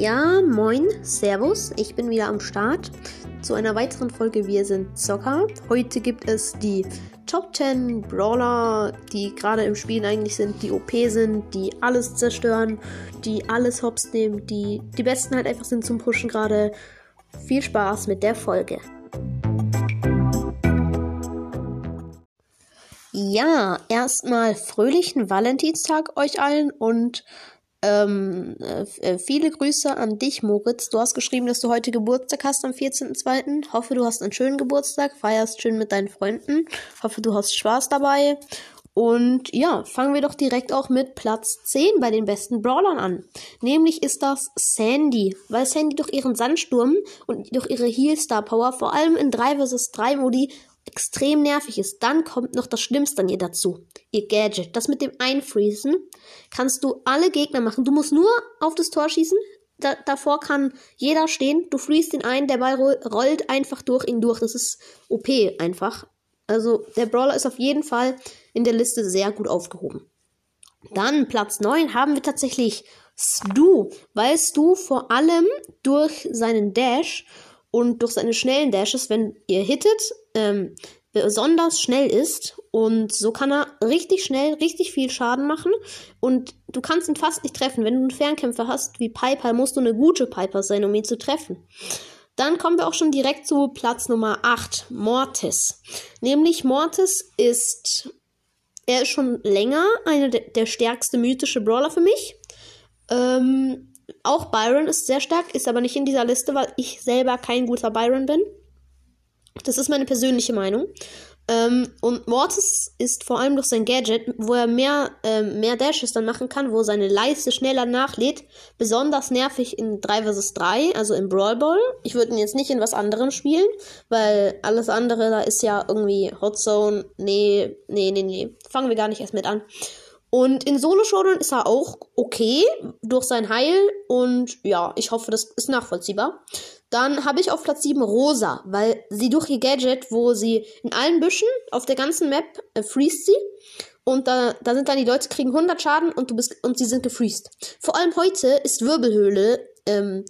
Ja, moin, Servus, ich bin wieder am Start zu einer weiteren Folge Wir sind Zocker. Heute gibt es die Top 10 Brawler, die gerade im Spiel eigentlich sind, die OP sind, die alles zerstören, die alles hops nehmen, die die besten halt einfach sind zum Pushen gerade. Viel Spaß mit der Folge. Ja, erstmal fröhlichen Valentinstag euch allen und ähm, äh, viele Grüße an dich, Moritz. Du hast geschrieben, dass du heute Geburtstag hast am 14.02. Hoffe, du hast einen schönen Geburtstag, feierst schön mit deinen Freunden. Hoffe, du hast Spaß dabei. Und ja, fangen wir doch direkt auch mit Platz 10 bei den besten Brawlern an. Nämlich ist das Sandy, weil Sandy durch ihren Sandsturm und durch ihre Heal-Star Power vor allem in 3 vs 3 Modi extrem nervig ist. Dann kommt noch das Schlimmste an ihr dazu. Ihr Gadget. Das mit dem Einfriesen kannst du alle Gegner machen. Du musst nur auf das Tor schießen. Da, davor kann jeder stehen. Du freest ihn ein. Der Ball rollt einfach durch ihn durch. Das ist OP einfach. Also der Brawler ist auf jeden Fall in der Liste sehr gut aufgehoben. Dann Platz 9 haben wir tatsächlich Stu, weil Stu vor allem durch seinen Dash und durch seine schnellen Dashes, wenn ihr hittet, ähm, besonders schnell ist und so kann er richtig schnell richtig viel Schaden machen und du kannst ihn fast nicht treffen. Wenn du einen Fernkämpfer hast wie Piper, musst du eine gute Piper sein, um ihn zu treffen. Dann kommen wir auch schon direkt zu Platz Nummer 8, Mortis. Nämlich Mortis ist, er ist schon länger einer der, der stärkste mythische Brawler für mich. Ähm, auch Byron ist sehr stark, ist aber nicht in dieser Liste, weil ich selber kein guter Byron bin. Das ist meine persönliche Meinung. Ähm, und Mortis ist vor allem durch sein Gadget, wo er mehr, ähm, mehr Dashes dann machen kann, wo seine Leiste schneller nachlädt, besonders nervig in 3 vs 3, also im Brawl Ball. Ich würde ihn jetzt nicht in was anderem spielen, weil alles andere, da ist ja irgendwie Hot Zone. Nee, nee, nee, nee. Fangen wir gar nicht erst mit an. Und in Solo Showdown ist er auch okay durch sein Heil und ja, ich hoffe, das ist nachvollziehbar. Dann habe ich auf Platz 7 Rosa, weil sie durch ihr Gadget, wo sie in allen Büschen auf der ganzen Map äh, freest sie und da, da sind dann die Leute kriegen 100 Schaden und du bist und sie sind gefreest. Vor allem heute ist Wirbelhöhle ähm,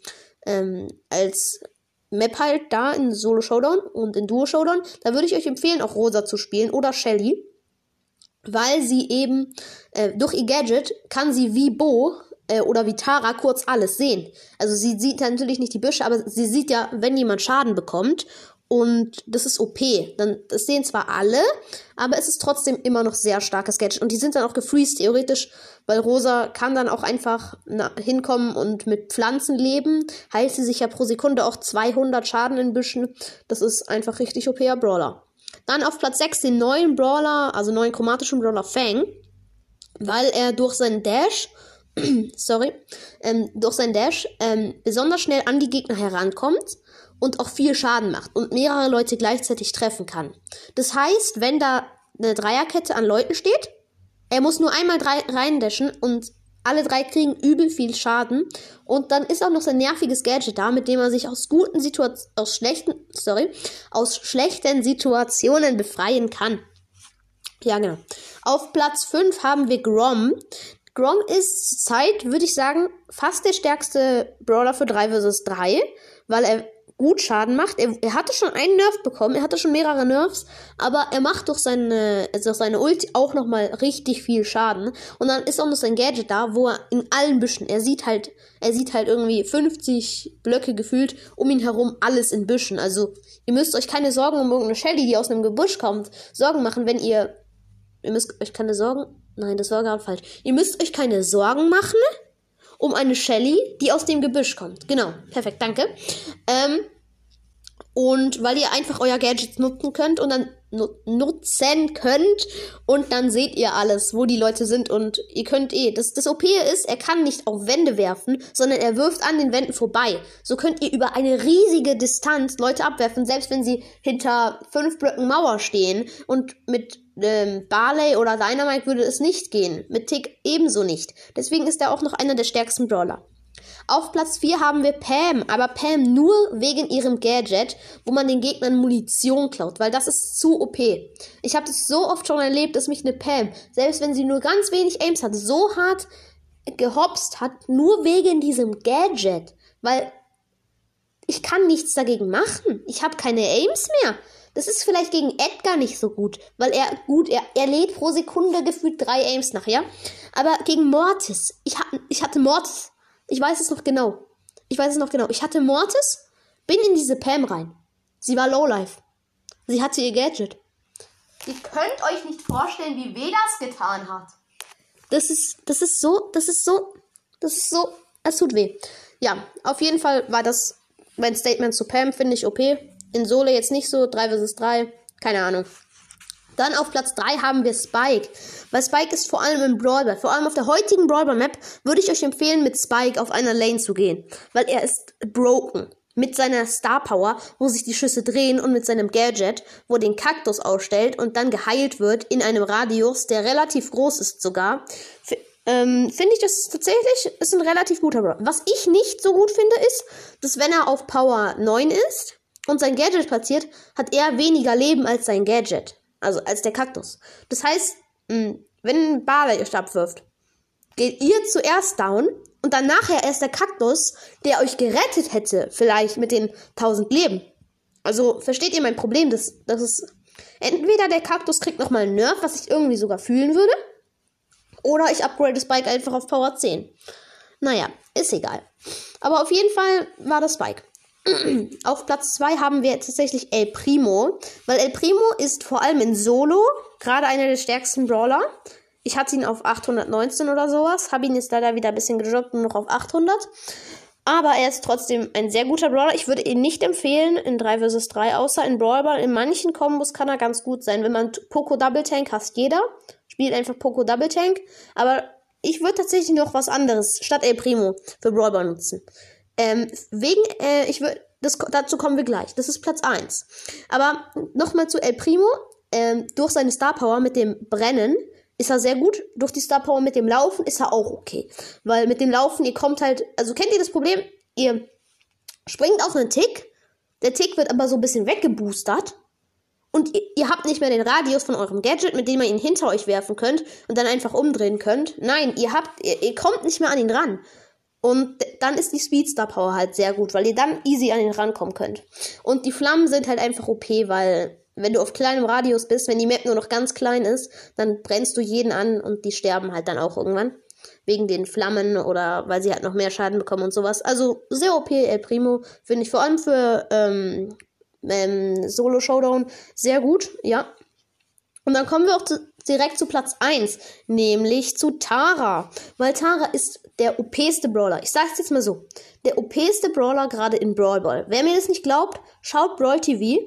ähm, als Map halt da in Solo Showdown und in Duo Showdown. Da würde ich euch empfehlen, auch Rosa zu spielen oder Shelly weil sie eben äh, durch ihr Gadget kann sie wie Bo äh, oder wie Tara kurz alles sehen. Also sie sieht natürlich nicht die Büsche, aber sie sieht ja, wenn jemand Schaden bekommt. Und das ist OP. Dann, das sehen zwar alle, aber es ist trotzdem immer noch sehr starkes Gadget. Und die sind dann auch gefreezed, theoretisch, weil Rosa kann dann auch einfach na, hinkommen und mit Pflanzen leben. Heilt sie sich ja pro Sekunde auch 200 Schaden in Büschen. Das ist einfach richtig OPer Brawler. Dann auf Platz 6 den neuen Brawler, also neuen chromatischen Brawler Fang, weil er durch seinen Dash, sorry, ähm, durch seinen Dash ähm, besonders schnell an die Gegner herankommt und auch viel Schaden macht und mehrere Leute gleichzeitig treffen kann. Das heißt, wenn da eine Dreierkette an Leuten steht, er muss nur einmal reindashen und alle drei kriegen übel viel Schaden. Und dann ist auch noch sein nerviges Gadget da, mit dem er sich aus guten Situationen, aus schlechten, sorry, aus schlechten Situationen befreien kann. Ja, genau. Auf Platz 5 haben wir Grom. Grom ist zur Zeit, würde ich sagen, fast der stärkste Brawler für 3 vs 3, weil er gut Schaden macht. Er, er, hatte schon einen Nerf bekommen, er hatte schon mehrere Nerfs, aber er macht durch seine, also durch seine Ulti auch nochmal richtig viel Schaden. Und dann ist auch noch sein Gadget da, wo er in allen Büschen, er sieht halt, er sieht halt irgendwie 50 Blöcke gefühlt um ihn herum alles in Büschen. Also ihr müsst euch keine Sorgen um irgendeine Shelly, die aus einem Gebüsch kommt, Sorgen machen, wenn ihr, ihr müsst euch keine Sorgen, nein, das war gerade falsch. Ihr müsst euch keine Sorgen machen um eine Shelly, die aus dem Gebüsch kommt. Genau, perfekt, danke. Ähm, und weil ihr einfach euer Gadget nutzen könnt und dann nutzen könnt und dann seht ihr alles, wo die Leute sind und ihr könnt eh. Das, das OP ist, er kann nicht auf Wände werfen, sondern er wirft an den Wänden vorbei. So könnt ihr über eine riesige Distanz Leute abwerfen, selbst wenn sie hinter fünf Blöcken Mauer stehen und mit ähm, Barley oder Dynamite würde es nicht gehen. Mit Tick ebenso nicht. Deswegen ist er auch noch einer der stärksten Brawler. Auf Platz 4 haben wir Pam, aber Pam nur wegen ihrem Gadget, wo man den Gegnern Munition klaut, weil das ist zu OP. Ich habe das so oft schon erlebt, dass mich eine Pam, selbst wenn sie nur ganz wenig Aims hat, so hart gehopst hat, nur wegen diesem Gadget. weil ich kann nichts dagegen machen. Ich habe keine Aims mehr. Das ist vielleicht gegen Edgar nicht so gut, weil er gut, er, er lädt pro Sekunde gefühlt drei Aims nach, ja? Aber gegen Mortis, ich, ha, ich hatte Mortis. Ich weiß es noch genau. Ich weiß es noch genau. Ich hatte Mortis, bin in diese Pam rein. Sie war Lowlife. Sie hatte ihr Gadget. Ihr könnt euch nicht vorstellen, wie weh das getan hat. Das ist, das ist so, das ist so, das ist so, es tut weh. Ja, auf jeden Fall war das mein Statement zu Pam, finde ich OP. In Solo jetzt nicht so, 3 vs 3, keine Ahnung. Dann auf Platz 3 haben wir Spike. Weil Spike ist vor allem im Brawler. Vor allem auf der heutigen Brawler Map würde ich euch empfehlen, mit Spike auf einer Lane zu gehen. Weil er ist broken. Mit seiner Star Power, wo sich die Schüsse drehen und mit seinem Gadget, wo den Kaktus ausstellt und dann geheilt wird in einem Radius, der relativ groß ist sogar. F ähm, finde ich, das tatsächlich ist ein relativ guter Brawler. Was ich nicht so gut finde, ist, dass wenn er auf Power 9 ist und sein Gadget platziert, hat er weniger Leben als sein Gadget. Also als der Kaktus. Das heißt, mh, wenn ein Bala ihr Stab wirft, geht ihr zuerst down und dann nachher erst der Kaktus, der euch gerettet hätte, vielleicht mit den 1000 Leben. Also versteht ihr mein Problem? Das, das ist entweder der Kaktus kriegt nochmal einen Nerf, was ich irgendwie sogar fühlen würde, oder ich upgrade das Bike einfach auf Power 10. Naja, ist egal. Aber auf jeden Fall war das Bike. Auf Platz 2 haben wir tatsächlich El Primo, weil El Primo ist vor allem in Solo gerade einer der stärksten Brawler. Ich hatte ihn auf 819 oder sowas, habe ihn jetzt leider wieder ein bisschen gedroppt und noch auf 800. Aber er ist trotzdem ein sehr guter Brawler. Ich würde ihn nicht empfehlen in 3 vs 3, außer in Brawl Ball. In manchen Kombos kann er ganz gut sein. Wenn man Poco Double Tank hasst jeder, spielt einfach Poco Double Tank. Aber ich würde tatsächlich noch was anderes statt El Primo für Brawl Ball nutzen. Ähm, wegen, äh, ich würde, dazu kommen wir gleich. Das ist Platz 1. Aber nochmal zu El Primo. Ähm, durch seine Star Power mit dem Brennen ist er sehr gut. Durch die Star Power mit dem Laufen ist er auch okay. Weil mit dem Laufen, ihr kommt halt, also kennt ihr das Problem? Ihr springt auf einen Tick. Der Tick wird aber so ein bisschen weggeboostert. Und ihr, ihr, habt nicht mehr den Radius von eurem Gadget, mit dem ihr ihn hinter euch werfen könnt und dann einfach umdrehen könnt. Nein, ihr habt, ihr, ihr kommt nicht mehr an ihn ran. Und dann ist die Speedstar Power halt sehr gut, weil ihr dann easy an ihn rankommen könnt. Und die Flammen sind halt einfach OP, weil wenn du auf kleinem Radius bist, wenn die Map nur noch ganz klein ist, dann brennst du jeden an und die sterben halt dann auch irgendwann. Wegen den Flammen oder weil sie halt noch mehr Schaden bekommen und sowas. Also sehr OP El Primo, finde ich vor allem für ähm, ähm, Solo Showdown sehr gut, ja. Und dann kommen wir auch zu, direkt zu Platz 1, nämlich zu Tara. Weil Tara ist der OPste Brawler. Ich sag's jetzt mal so. Der OPste Brawler gerade in Brawl Ball. Wer mir das nicht glaubt, schaut Brawl TV.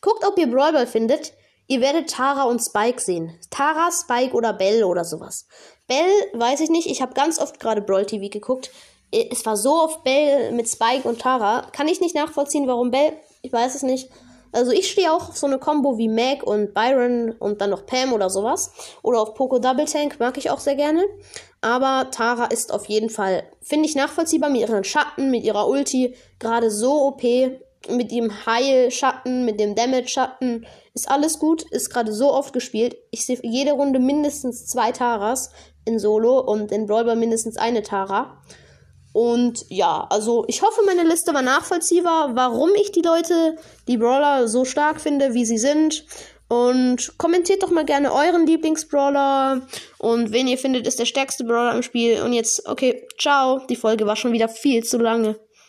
Guckt, ob ihr Brawl Ball findet. Ihr werdet Tara und Spike sehen. Tara, Spike oder Bell oder sowas. Bell weiß ich nicht. Ich habe ganz oft gerade Brawl TV geguckt. Es war so oft Bell mit Spike und Tara. Kann ich nicht nachvollziehen, warum Bell. Ich weiß es nicht. Also ich stehe auch auf so eine Combo wie Mac und Byron und dann noch Pam oder sowas. Oder auf Poco Double Tank mag ich auch sehr gerne. Aber Tara ist auf jeden Fall, finde ich nachvollziehbar mit ihren Schatten, mit ihrer Ulti. Gerade so OP. Mit dem Heil-Schatten, mit dem Damage-Schatten. Ist alles gut. Ist gerade so oft gespielt. Ich sehe jede Runde mindestens zwei Taras in Solo und in Brawler mindestens eine Tara. Und ja, also ich hoffe, meine Liste war nachvollziehbar, warum ich die Leute, die Brawler so stark finde, wie sie sind. Und kommentiert doch mal gerne euren Lieblingsbrawler und wen ihr findet, ist der stärkste Brawler im Spiel. Und jetzt, okay, ciao. Die Folge war schon wieder viel zu lange.